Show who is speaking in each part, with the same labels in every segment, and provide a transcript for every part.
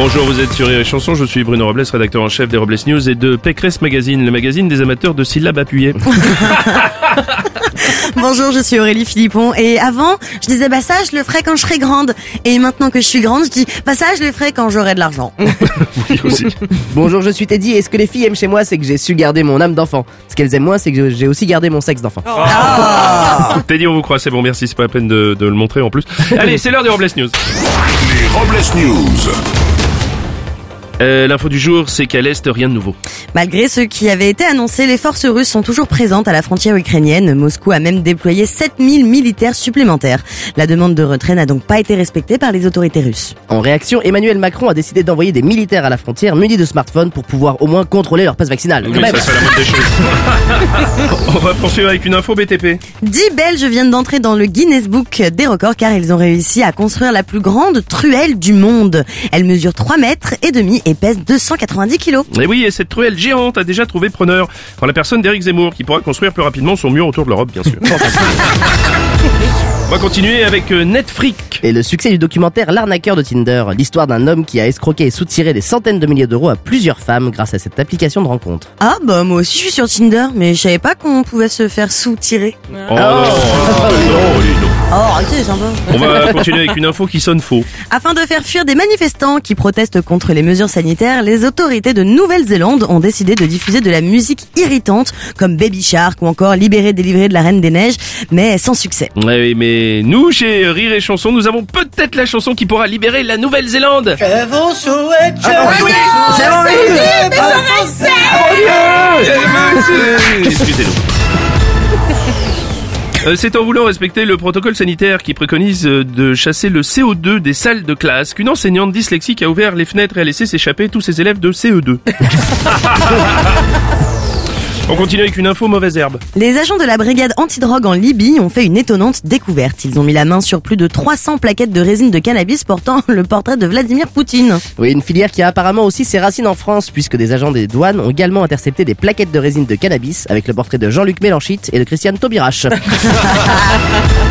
Speaker 1: Bonjour, vous êtes sur Rire et Chanson, je suis Bruno Robles, rédacteur en chef des Robles News et de Pécresse Magazine, le magazine des amateurs de syllabes appuyées.
Speaker 2: Bonjour, je suis Aurélie Philippon et avant, je disais bah ça je le ferai quand je serai grande et maintenant que je suis grande, je dis bah ça je le ferai quand j'aurai de l'argent.
Speaker 1: Oui, aussi.
Speaker 3: Bonjour, je suis Teddy et ce que les filles aiment chez moi, c'est que j'ai su garder mon âme d'enfant? Ce qu'elles aiment moins, c'est que j'ai aussi gardé mon sexe d'enfant.
Speaker 1: Teddy, on vous croit, c'est bon, merci, c'est pas la peine de, de le montrer en plus. Allez, c'est l'heure des Robles News.
Speaker 4: Les Robles News.
Speaker 1: Euh, L'info du jour, c'est qu'à l'Est, rien de nouveau.
Speaker 2: Malgré ce qui avait été annoncé, les forces russes sont toujours présentes à la frontière ukrainienne. Moscou a même déployé 7000 militaires supplémentaires. La demande de retrait n'a donc pas été respectée par les autorités russes.
Speaker 3: En réaction, Emmanuel Macron a décidé d'envoyer des militaires à la frontière munis de smartphones pour pouvoir au moins contrôler leur passe vaccinale. Quand
Speaker 1: Oui,
Speaker 3: même.
Speaker 1: ça la moindre des choses. on va poursuivre avec une info BTP.
Speaker 2: 10 Belges viennent d'entrer dans le Guinness Book des records car ils ont réussi à construire la plus grande truelle du monde. Elle mesure 3 mètres et demi et pèse 290 kilos.
Speaker 1: Et oui, et cette truelle géante a déjà trouvé preneur. En la personne d'Éric Zemmour, qui pourra construire plus rapidement son mur autour de l'Europe, bien sûr. on va continuer avec euh, Netflix.
Speaker 3: Et le succès du documentaire L'arnaqueur de Tinder, l'histoire d'un homme qui a escroqué et soutiré des centaines de milliers d'euros à plusieurs femmes grâce à cette application de rencontre.
Speaker 2: Ah bah moi aussi je suis sur Tinder mais je savais pas qu'on pouvait se faire sous-tirer.
Speaker 1: Oh, non, non, non, non.
Speaker 2: Oh arrêtez sympa.
Speaker 1: On va continuer avec une info qui sonne faux.
Speaker 2: Afin de faire fuir des manifestants qui protestent contre les mesures sanitaires, les autorités de Nouvelle-Zélande ont décidé de diffuser de la musique irritante comme Baby Shark ou encore Libéré délivré de la Reine des Neiges, mais sans succès.
Speaker 1: Oui, mais nous, chez Rire et Chanson, nous avons peut-être la chanson qui pourra libérer la Nouvelle-Zélande. Excusez-nous. Euh, C'est en voulant respecter le protocole sanitaire qui préconise euh, de chasser le CO2 des salles de classe qu'une enseignante dyslexique a ouvert les fenêtres et a laissé s'échapper tous ses élèves de CE2. On continue avec une info mauvaise herbe.
Speaker 2: Les agents de la brigade antidrogue en Libye ont fait une étonnante découverte. Ils ont mis la main sur plus de 300 plaquettes de résine de cannabis portant le portrait de Vladimir Poutine.
Speaker 3: Oui, une filière qui a apparemment aussi ses racines en France, puisque des agents des douanes ont également intercepté des plaquettes de résine de cannabis avec le portrait de Jean-Luc Mélenchit et de Christiane Taubirache.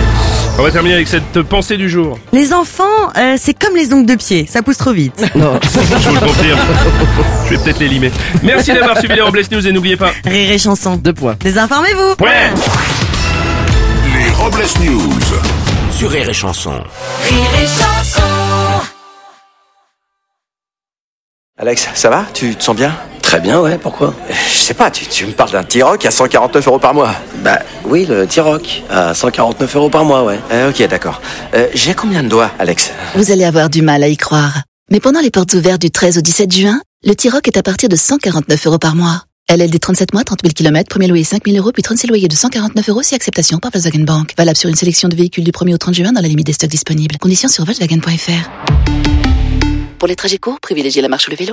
Speaker 1: On va terminer avec cette pensée du jour.
Speaker 2: Les enfants, euh, c'est comme les ongles de pied, ça pousse trop vite.
Speaker 3: non.
Speaker 1: Je vous le confirme. Je vais peut-être les limer. Merci d'avoir suivi les Robles News et n'oubliez pas.
Speaker 2: Rire et chanson.
Speaker 3: Deux points.
Speaker 2: Désinformez-vous.
Speaker 1: Ouais.
Speaker 4: Les Robles News.
Speaker 5: Sur Rire et Chanson.
Speaker 6: Alex, ça va? Tu te sens bien?
Speaker 5: Très bien, ouais, pourquoi?
Speaker 6: Sais pas, tu, tu me parles d'un T-Rock à 149 euros par mois.
Speaker 5: Bah oui, le T-Rock, à 149 euros par mois, ouais.
Speaker 6: Euh, ok, d'accord. Euh, J'ai combien de doigts, Alex?
Speaker 7: Vous allez avoir du mal à y croire. Mais pendant les portes ouvertes du 13 au 17 juin, le T-Rock est à partir de 149 euros par mois. LLD 37 mois, 30 000 km, premier loyer 5 000 euros, puis 36 loyers de 149 euros si acceptation par Volkswagen Bank. Valable sur une sélection de véhicules du 1er au 30 juin dans la limite des stocks disponibles. Conditions sur Volkswagen.fr. Pour les trajets courts, privilégiez la marche ou le vélo.